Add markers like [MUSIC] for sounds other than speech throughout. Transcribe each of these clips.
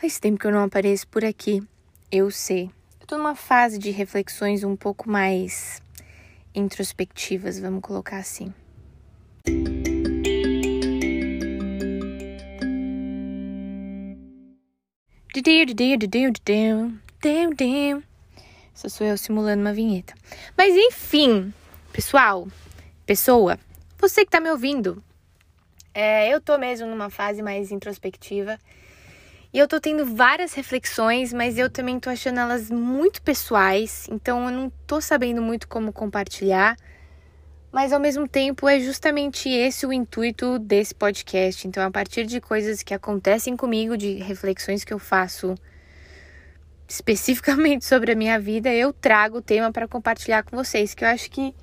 Faz tempo que eu não apareço por aqui, eu sei. Eu tô numa fase de reflexões um pouco mais introspectivas, vamos colocar assim. Só sou eu simulando uma vinheta. Mas enfim, pessoal, pessoa, você que tá me ouvindo, é, eu tô mesmo numa fase mais introspectiva e eu tô tendo várias reflexões, mas eu também tô achando elas muito pessoais, então eu não tô sabendo muito como compartilhar. Mas ao mesmo tempo é justamente esse o intuito desse podcast. Então, a partir de coisas que acontecem comigo, de reflexões que eu faço especificamente [LAUGHS] sobre a minha vida, eu trago o tema para compartilhar com vocês, que eu acho que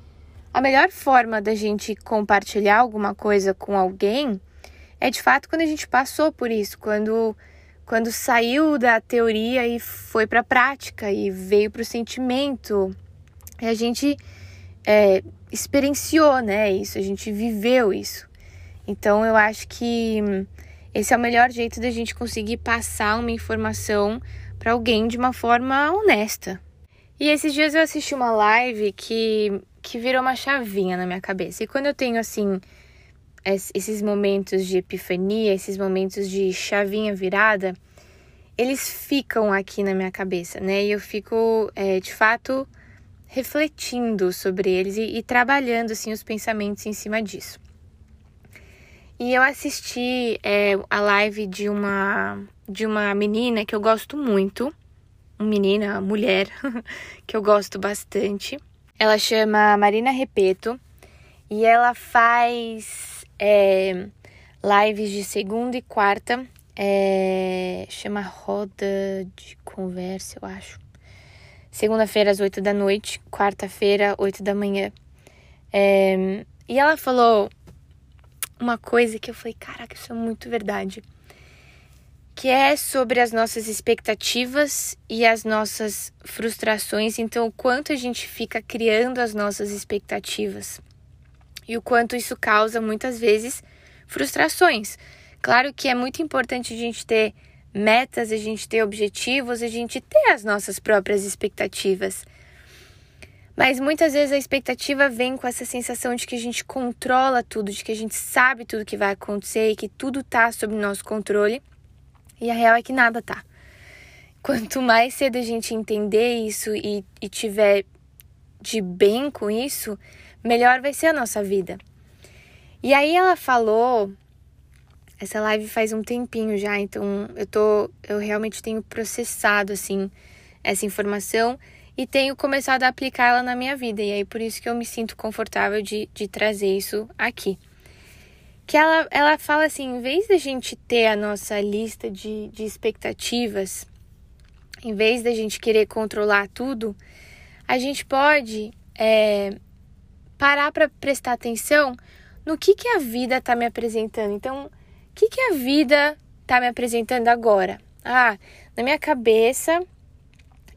a melhor forma da gente compartilhar alguma coisa com alguém é de fato quando a gente passou por isso, quando quando saiu da teoria e foi para a prática e veio para o sentimento. A gente é, experienciou, né? Isso, a gente viveu isso. Então eu acho que esse é o melhor jeito da gente conseguir passar uma informação para alguém de uma forma honesta. E esses dias eu assisti uma live que, que virou uma chavinha na minha cabeça. E quando eu tenho assim esses momentos de epifania, esses momentos de chavinha virada, eles ficam aqui na minha cabeça, né? E eu fico, é, de fato, refletindo sobre eles e, e, trabalhando, assim, os pensamentos em cima disso. E eu assisti é, a live de uma, de uma menina que eu gosto muito, uma menina, mulher, [LAUGHS] que eu gosto bastante. Ela chama Marina Repeto e ela faz é, lives de segunda e quarta. É, chama Roda de Conversa, eu acho. Segunda-feira às oito da noite, quarta-feira, oito da manhã. É, e ela falou uma coisa que eu falei, caraca, isso é muito verdade. Que é sobre as nossas expectativas e as nossas frustrações. Então, o quanto a gente fica criando as nossas expectativas e o quanto isso causa muitas vezes frustrações. Claro que é muito importante a gente ter metas, a gente ter objetivos, a gente ter as nossas próprias expectativas. Mas muitas vezes a expectativa vem com essa sensação de que a gente controla tudo, de que a gente sabe tudo que vai acontecer e que tudo tá sob nosso controle. E a real é que nada tá. Quanto mais cedo a gente entender isso e, e tiver de bem com isso, melhor vai ser a nossa vida. E aí ela falou, essa live faz um tempinho já, então eu tô, eu realmente tenho processado assim essa informação e tenho começado a aplicá-la na minha vida. E aí por isso que eu me sinto confortável de, de trazer isso aqui. Que ela, ela fala assim, em vez da gente ter a nossa lista de, de expectativas, em vez da gente querer controlar tudo, a gente pode é, parar para prestar atenção no que, que a vida está me apresentando. Então, o que, que a vida está me apresentando agora? Ah, na minha cabeça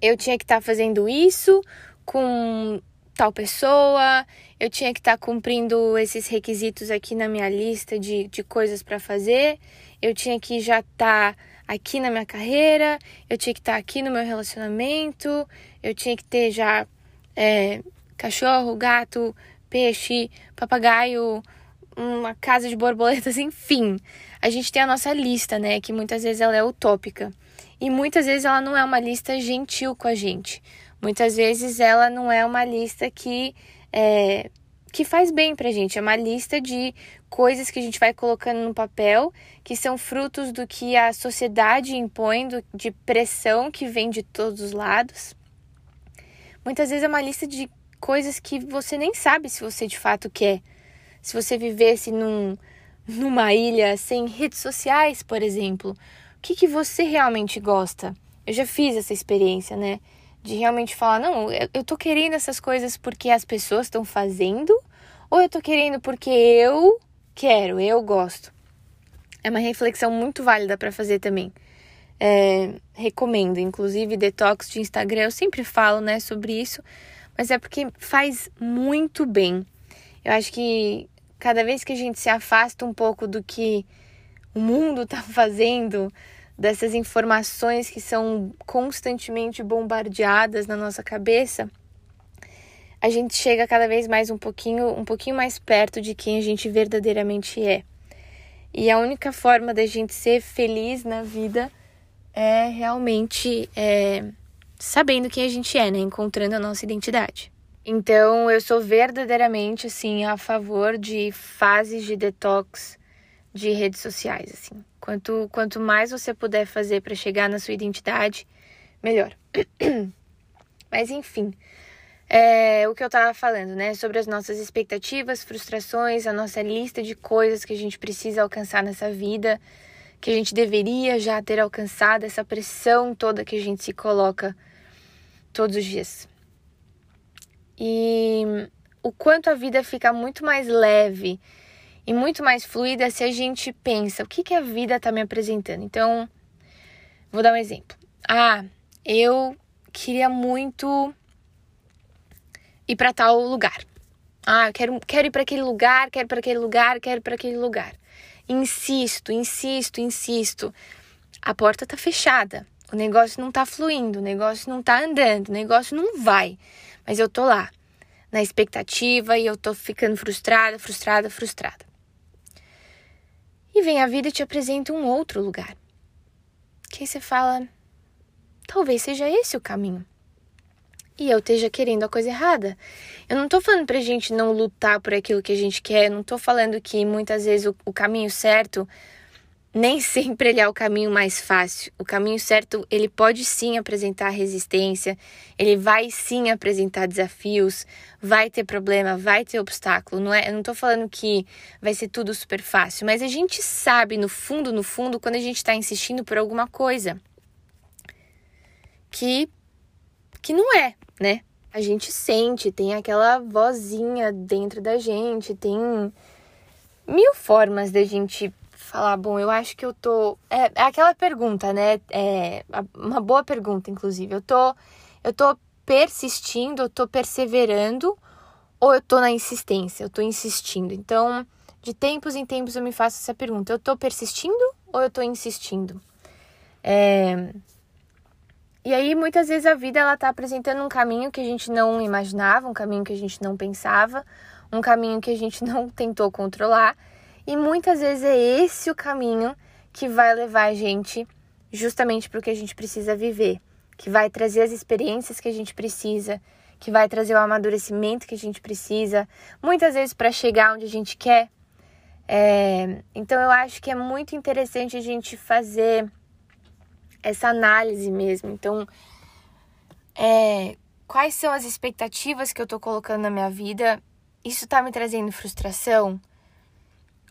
eu tinha que estar tá fazendo isso com tal pessoa, eu tinha que estar tá cumprindo esses requisitos aqui na minha lista de, de coisas para fazer, eu tinha que já estar tá aqui na minha carreira, eu tinha que estar tá aqui no meu relacionamento, eu tinha que ter já é, cachorro, gato, peixe, papagaio, uma casa de borboletas, [LAUGHS] enfim. A gente tem a nossa lista, né? Que muitas vezes ela é utópica. E muitas vezes ela não é uma lista gentil com a gente. Muitas vezes ela não é uma lista que, é, que faz bem pra gente. É uma lista de coisas que a gente vai colocando no papel, que são frutos do que a sociedade impõe, do, de pressão que vem de todos os lados. Muitas vezes é uma lista de coisas que você nem sabe se você de fato quer. Se você vivesse num, numa ilha sem redes sociais, por exemplo, o que, que você realmente gosta? Eu já fiz essa experiência, né? De realmente falar, não, eu, tô querendo essas coisas porque as pessoas estão fazendo, ou eu tô querendo porque eu quero, eu gosto. É uma reflexão muito válida para fazer também. É, recomendo, inclusive, detox de Instagram, eu sempre falo, né, sobre isso, mas é porque faz muito bem. Eu acho que cada vez que a gente se afasta um pouco do que o mundo está [LAUGHS] fazendo, dessas informações que são constantemente bombardeadas na nossa cabeça, a gente chega cada vez mais um pouquinho, um pouquinho mais perto de quem a gente verdadeiramente é. E a única forma da gente ser feliz na vida é realmente é, sabendo quem a gente é, né? Encontrando a nossa identidade. Então, eu sou verdadeiramente assim a favor de fases de detox de redes sociais, assim. Quanto quanto mais você puder fazer para chegar na sua identidade, melhor. [CLEARS THROAT] Mas enfim, é, o que eu tava falando, né? Sobre as nossas expectativas, frustrações, a nossa lista de coisas que a gente precisa alcançar nessa vida, que a gente deveria já ter alcançado, essa pressão toda que a gente se coloca todos os dias. E o quanto a vida fica muito mais leve e muito mais fluida se a gente pensa o que, que a vida está me apresentando. Então, vou dar um exemplo. Ah, eu queria muito ir para tal lugar. Ah, eu quero, quero ir para aquele lugar, quero para aquele lugar, quero para aquele lugar. Insisto, insisto, insisto. A porta tá fechada. O negócio não tá fluindo, o negócio não tá andando, o negócio não vai. Mas eu tô lá, na expectativa e eu tô ficando frustrada, frustrada, frustrada. E vem a vida e te apresenta um outro lugar. Que aí você fala, talvez seja esse o caminho e eu esteja querendo a coisa errada. Eu não tô falando pra gente não lutar por aquilo que a gente quer, não tô falando que muitas vezes o, o caminho certo nem sempre ele é o caminho mais fácil. O caminho certo, ele pode sim apresentar resistência, ele vai sim apresentar desafios, vai ter problema, vai ter obstáculo. Não é, eu não tô falando que vai ser tudo super fácil, mas a gente sabe no fundo, no fundo, quando a gente tá insistindo por alguma coisa que que não é, né? A gente sente, tem aquela vozinha dentro da gente, tem mil formas da gente falar, bom, eu acho que eu tô. É, é aquela pergunta, né? É uma boa pergunta, inclusive. Eu tô, eu tô persistindo, eu tô perseverando, ou eu tô na insistência, eu tô insistindo. Então, de tempos em tempos eu me faço essa pergunta: eu tô persistindo ou eu tô insistindo? É, e aí, muitas vezes, a vida ela tá apresentando um caminho que a gente não imaginava, um caminho que a gente não pensava, um caminho que a gente [LAUGHS] não tentou controlar. E muitas vezes é esse o caminho que vai levar a gente justamente para o que a gente precisa viver, que vai trazer as experiências que a gente precisa, que vai trazer o amadurecimento que a gente precisa, muitas vezes para chegar onde a gente quer. É... Então, eu acho que é muito interessante a gente fazer essa análise mesmo. Então, é, quais são as expectativas que eu tô colocando na minha vida? Isso tá me trazendo frustração?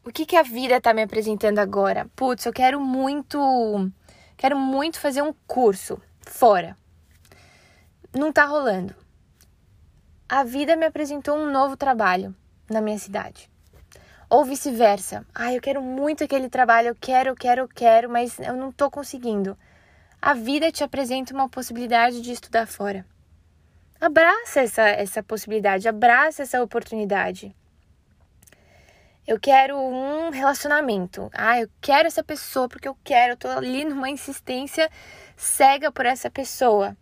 O que, que a vida tá me apresentando agora? Putz, eu quero muito. Quero muito fazer um curso fora. Não tá rolando. A vida me apresentou um novo trabalho na minha cidade. Ou vice-versa. Ah, eu quero muito aquele trabalho, eu quero, eu quero, eu quero, mas eu não tô conseguindo a vida te apresenta uma possibilidade de estudar fora. Abraça essa, essa possibilidade, abraça essa oportunidade. Eu quero um relacionamento. Ah, eu quero essa pessoa porque eu quero, eu tô ali numa insistência cega por essa pessoa.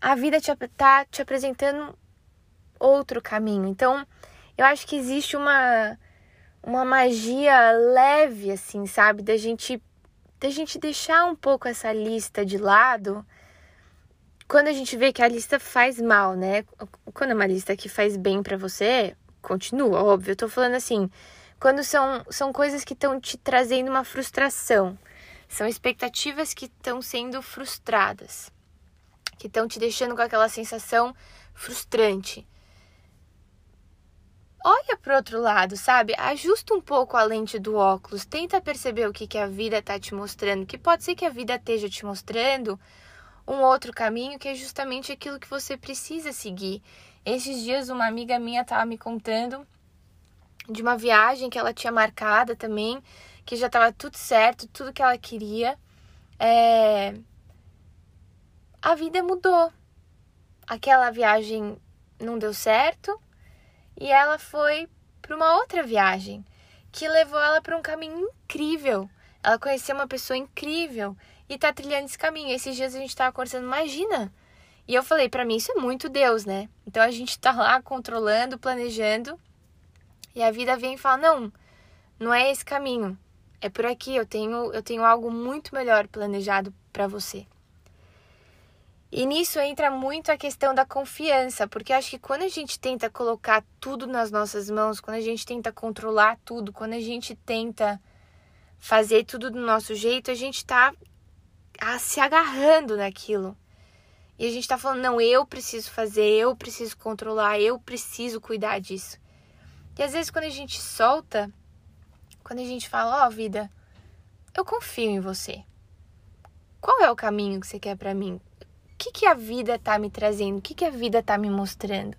A vida te, tá te apresentando outro caminho. Então, eu acho que existe uma uma magia leve assim, sabe, da gente da gente deixar um pouco essa lista de lado quando a gente vê que a lista faz mal, né? Quando é uma lista que faz bem para você, continua, óbvio. Eu tô falando assim, quando são, são coisas que estão te trazendo uma frustração, são expectativas que estão sendo frustradas, que estão te deixando com aquela sensação frustrante olha para outro lado, sabe? Ajusta um pouco a lente do óculos, tenta perceber o que, que a vida está te mostrando, que pode ser que a vida esteja te mostrando um outro caminho que é justamente aquilo que você precisa seguir. Esses dias uma amiga minha estava me contando de uma viagem que ela tinha marcada também, que já estava tudo certo, tudo que ela queria. É... A vida mudou. Aquela viagem não deu certo, e ela foi para uma outra viagem que levou ela para um caminho incrível. ela conheceu uma pessoa incrível e tá trilhando esse caminho. Esses dias a gente tava conversando, imagina. E eu falei, para mim isso é muito Deus, né? Então a gente tá lá controlando, planejando, e a vida vem e fala: "Não, não é esse caminho. É por aqui, eu tenho eu tenho algo muito melhor planejado para você". E nisso entra muito a questão da confiança, porque acho que quando a gente tenta colocar tudo nas nossas mãos, quando a gente tenta controlar tudo, quando a gente tenta fazer tudo do nosso jeito, a gente tá se agarrando naquilo. E a gente tá falando, não, eu preciso fazer, eu preciso controlar, eu preciso cuidar disso. E às vezes quando a gente solta, quando a gente fala, ó, oh, vida, eu confio em você. Qual é o caminho que você quer para mim? O que, que a vida tá me trazendo? O que, que a vida tá me mostrando?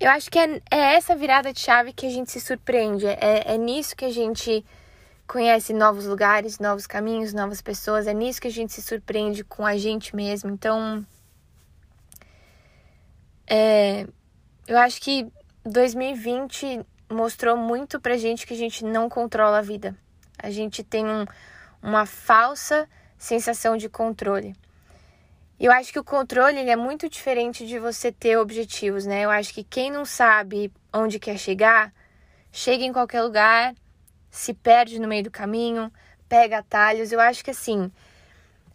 Eu acho que é, é essa virada de chave que a gente se surpreende. É, é nisso que a gente conhece novos lugares, novos caminhos, novas pessoas. É nisso que a gente se surpreende com a gente mesmo. Então, é, eu acho que 2020 mostrou muito pra gente que a gente não controla a vida. A gente tem um, uma falsa sensação de controle. Eu acho que o controle ele é muito diferente de você ter objetivos, né? Eu acho que quem não sabe onde quer chegar, chega em qualquer lugar, se perde no meio do caminho, pega atalhos. Eu acho que assim,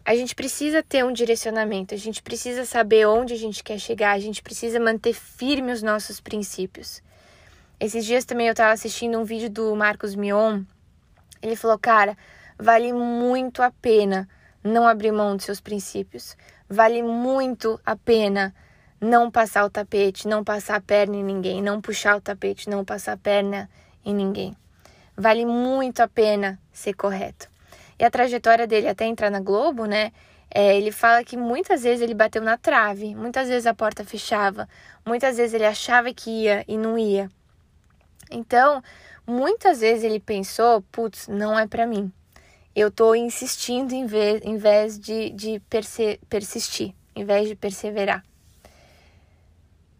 a gente precisa ter um direcionamento, a gente precisa saber onde a gente quer chegar, a gente precisa manter firme os nossos princípios. Esses dias também eu estava assistindo um vídeo do Marcos Mion. Ele falou: "Cara, vale muito a pena não abrir mão dos seus princípios. Vale muito a pena não passar o tapete, não passar a perna em ninguém, não puxar o tapete, não passar a perna em ninguém. Vale muito a pena ser correto. E a trajetória dele até entrar na Globo, né? É, ele fala que muitas vezes ele bateu na trave, muitas vezes a porta fechava, muitas vezes ele achava que ia e não ia. Então, muitas vezes ele pensou, putz, não é para mim. Eu tô insistindo em vez, em vez de, de persistir, em vez de perseverar.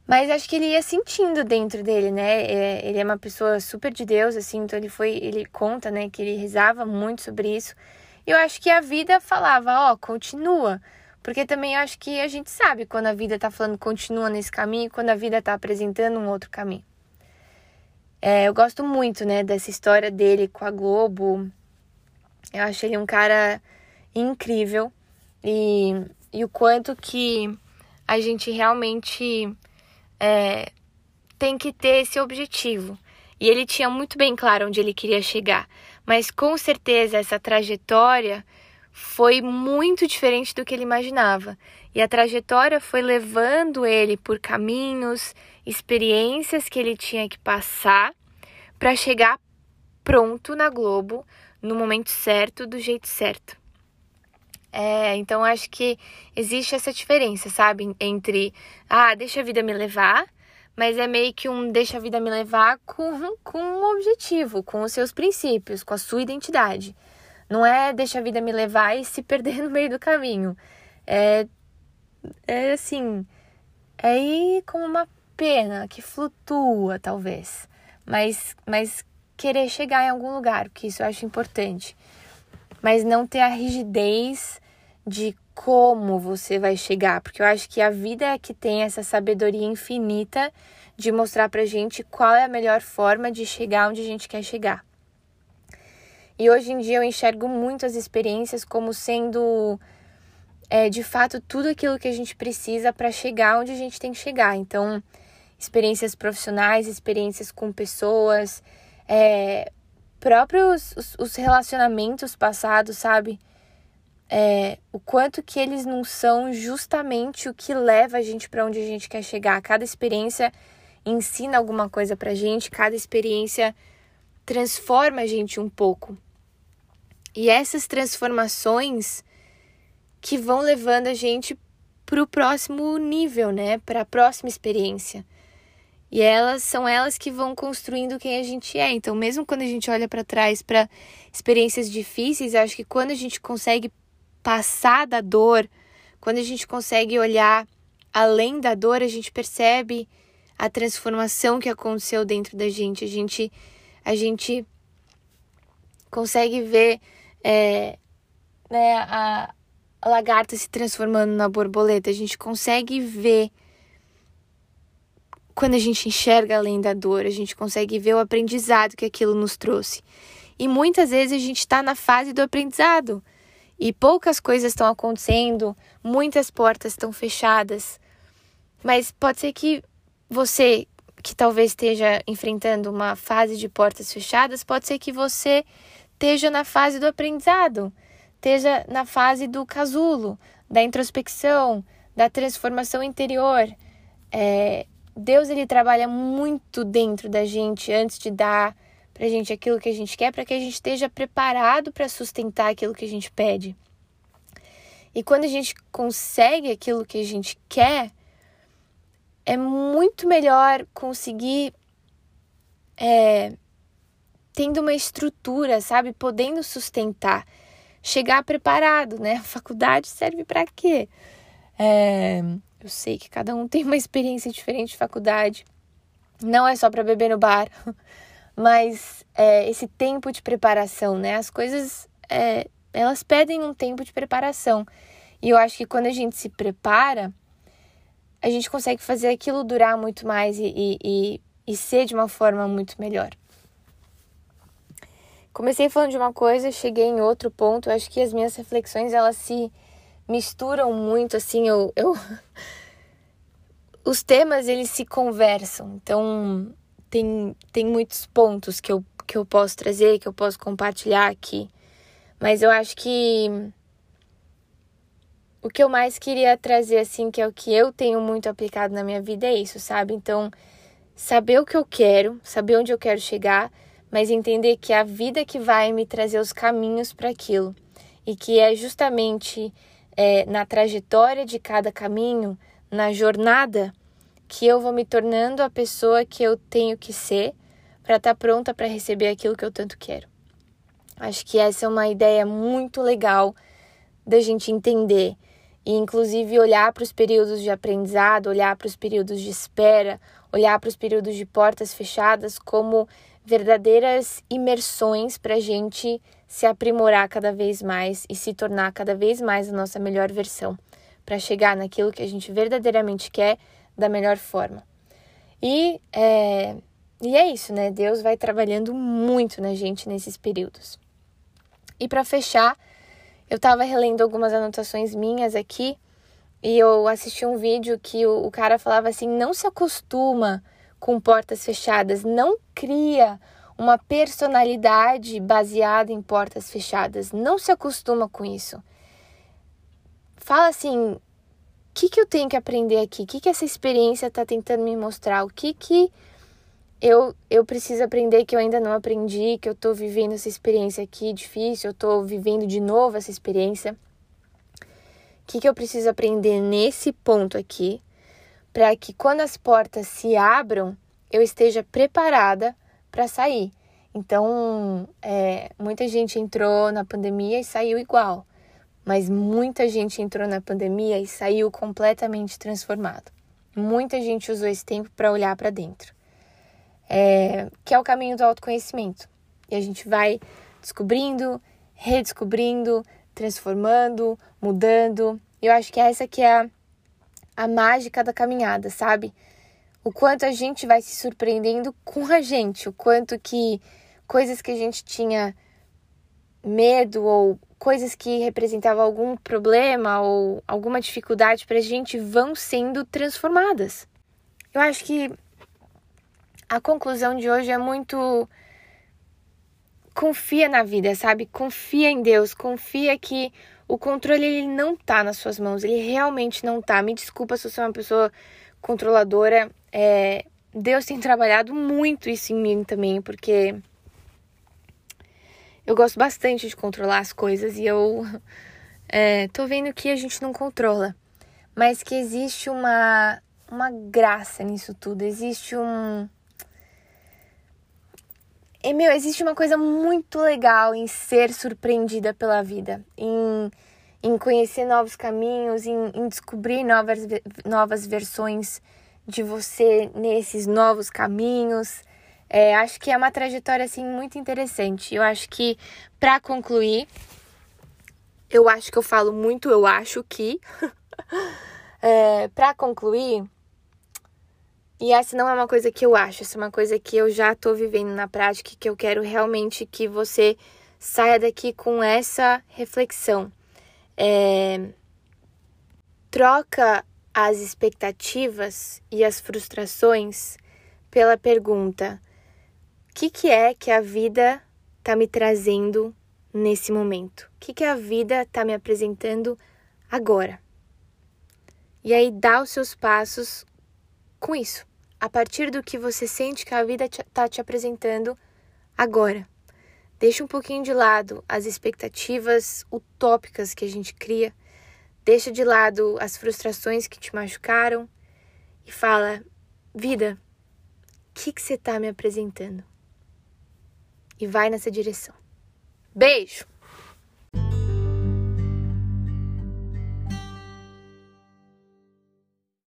Mas acho que ele ia sentindo dentro dele, né? É, ele é uma pessoa super de Deus, assim, então ele foi, ele conta, né, que ele rezava muito sobre isso. E eu acho que a vida falava, ó, oh, continua. Porque também acho que a gente sabe quando a vida tá falando continua nesse caminho, quando a vida tá apresentando um outro caminho. É, eu gosto muito, né, dessa história dele com a Globo. Eu acho ele um cara incrível e, e o quanto que a gente realmente é, tem que ter esse objetivo. E ele tinha muito bem claro onde ele queria chegar, mas com certeza essa trajetória foi muito diferente do que ele imaginava. E a trajetória foi levando ele por caminhos, experiências que ele tinha que passar para chegar pronto na Globo, no momento certo, do jeito certo. É, então acho que existe essa diferença, sabe? Entre, ah, deixa a vida me levar, mas é meio que um deixa a vida me levar com, com um objetivo, com os seus princípios, com a sua identidade. Não é deixa a vida me levar e se perder [LAUGHS] no meio do caminho. É, é assim, é ir como uma pena que flutua, talvez. Mas, mas querer chegar em algum lugar, porque isso eu acho importante. Mas não ter a rigidez de como você vai chegar, porque eu acho que a vida é que tem essa sabedoria infinita de mostrar pra gente qual é a melhor forma de chegar onde a gente quer chegar. E hoje em dia eu enxergo muito as experiências como sendo é, de fato tudo aquilo que a gente precisa para chegar onde a gente tem que chegar. Então, experiências profissionais, experiências com pessoas, é, próprios os, os relacionamentos passados, sabe? É, o quanto que eles não são justamente o que leva a gente para onde a gente quer chegar. Cada experiência ensina alguma coisa pra gente, cada experiência transforma a gente um pouco. E essas transformações que vão levando a gente para o próximo nível, né? Para a próxima experiência. E elas são elas que vão construindo quem a gente é. Então, mesmo quando a gente olha para trás para experiências difíceis, acho que quando a gente consegue passar da dor, quando a gente consegue olhar além da dor, a gente percebe a transformação que aconteceu dentro da gente. A gente a gente consegue ver é, né, a, a lagarta se transformando na borboleta, a gente consegue ver quando a gente enxerga além da dor, a gente consegue ver o aprendizado que aquilo nos trouxe. E muitas vezes a gente está na fase do aprendizado e poucas coisas estão acontecendo, muitas portas estão fechadas. Mas pode ser que você, que talvez esteja enfrentando uma fase de portas fechadas, pode ser que você esteja na fase do aprendizado, esteja na fase do casulo, da introspecção, da transformação interior. É, Deus ele trabalha muito dentro da gente antes de dar pra gente aquilo que a gente quer, para que a gente esteja preparado para sustentar aquilo que a gente pede. E quando a gente consegue aquilo que a gente quer, é muito melhor conseguir é, tendo uma estrutura, sabe, podendo sustentar, chegar preparado, né? [LAUGHS] A faculdade serve para quê? É, eu sei que cada um tem uma experiência diferente de faculdade. Não é só para beber no bar, [LAUGHS] mas é, esse tempo de preparação, né? As coisas é, elas pedem um tempo de preparação. E eu acho que quando a gente se prepara, a gente consegue fazer aquilo durar muito mais e, e, e, e ser de uma forma muito melhor. Comecei falando de uma coisa, cheguei em outro ponto. Eu acho que as minhas reflexões elas se misturam muito, assim. Eu, eu... [LAUGHS] os temas eles se conversam. Então tem, tem muitos pontos que eu, que eu posso trazer, que eu posso compartilhar aqui. Mas eu acho que o que eu mais queria trazer, assim, que é o que eu tenho muito aplicado na minha vida, é isso, sabe? Então, saber o que eu quero, saber onde eu quero chegar, mas entender que é a vida que vai me trazer os caminhos para aquilo. E que é justamente é, na trajetória de cada caminho, na jornada, que eu vou me tornando a pessoa que eu tenho que ser para estar tá pronta para receber aquilo que eu tanto quero. Acho que essa é uma ideia muito legal da gente entender e inclusive olhar para os períodos de aprendizado, olhar para os períodos de espera, olhar para os períodos de portas fechadas como verdadeiras imersões para a gente se aprimorar cada vez mais e se tornar cada vez mais a nossa melhor versão, para chegar naquilo que a gente verdadeiramente quer da melhor forma. E é, e é isso, né? Deus vai trabalhando muito na gente nesses períodos. E para fechar, eu estava relendo algumas anotações minhas aqui e eu assisti um vídeo que o, o cara falava assim: não se acostuma com portas fechadas, não cria uma personalidade baseada em portas fechadas, não se acostuma com isso. Fala assim: que, que eu tenho que aprender aqui? O que, que essa experiência está tentando me mostrar? O que, que eu, eu preciso aprender que eu ainda não aprendi, que eu tô vivendo essa experiência aqui difícil, eu tô vivendo de novo essa experiência. O que, que eu preciso aprender nesse ponto aqui, para que quando as portas se abram, eu esteja preparada para sair. Então, é, muita gente entrou na pandemia e saiu igual, mas muita gente entrou na pandemia e saiu completamente transformado. Muita gente usou esse tempo para olhar para dentro é, que é o caminho do autoconhecimento. E a gente vai descobrindo, redescobrindo, transformando, mudando. Eu acho que essa que é a, a mágica da caminhada, sabe? O quanto a gente vai se surpreendendo com a gente, o quanto que coisas que a gente tinha medo ou coisas que representavam algum problema ou alguma dificuldade para a gente vão sendo transformadas. Eu acho que a conclusão de hoje é muito confia na vida, sabe? Confia em Deus, confia que o controle ele não tá nas suas mãos, ele realmente não tá. Me desculpa se eu sou uma pessoa controladora, é, Deus tem trabalhado muito isso em mim também, porque eu gosto bastante de controlar as coisas e eu [LAUGHS] é, tô vendo que a gente não controla, mas que existe uma, uma graça nisso tudo, existe um e, meu, existe uma coisa muito legal em ser surpreendida pela vida, em, em conhecer novos caminhos, em, em descobrir novas, novas versões de você nesses novos caminhos. É, acho que é uma trajetória assim muito interessante. Eu acho que para concluir, eu acho que eu falo muito, eu acho que [LAUGHS] é, para concluir, e essa não é uma coisa que eu acho, essa é uma coisa que eu já tô vivendo na prática que eu quero realmente que você saia daqui com essa reflexão. É, troca as expectativas e as frustrações pela pergunta: que, que é que a vida está me trazendo nesse momento? O que, que a vida está me apresentando agora? E aí dá os seus passos com isso, a partir do que você sente que a vida está te apresentando agora. Deixa um pouquinho de lado as expectativas utópicas que a gente cria Deixa de lado as frustrações que te machucaram e fala: vida, o que, que você está me apresentando? E vai nessa direção. Beijo!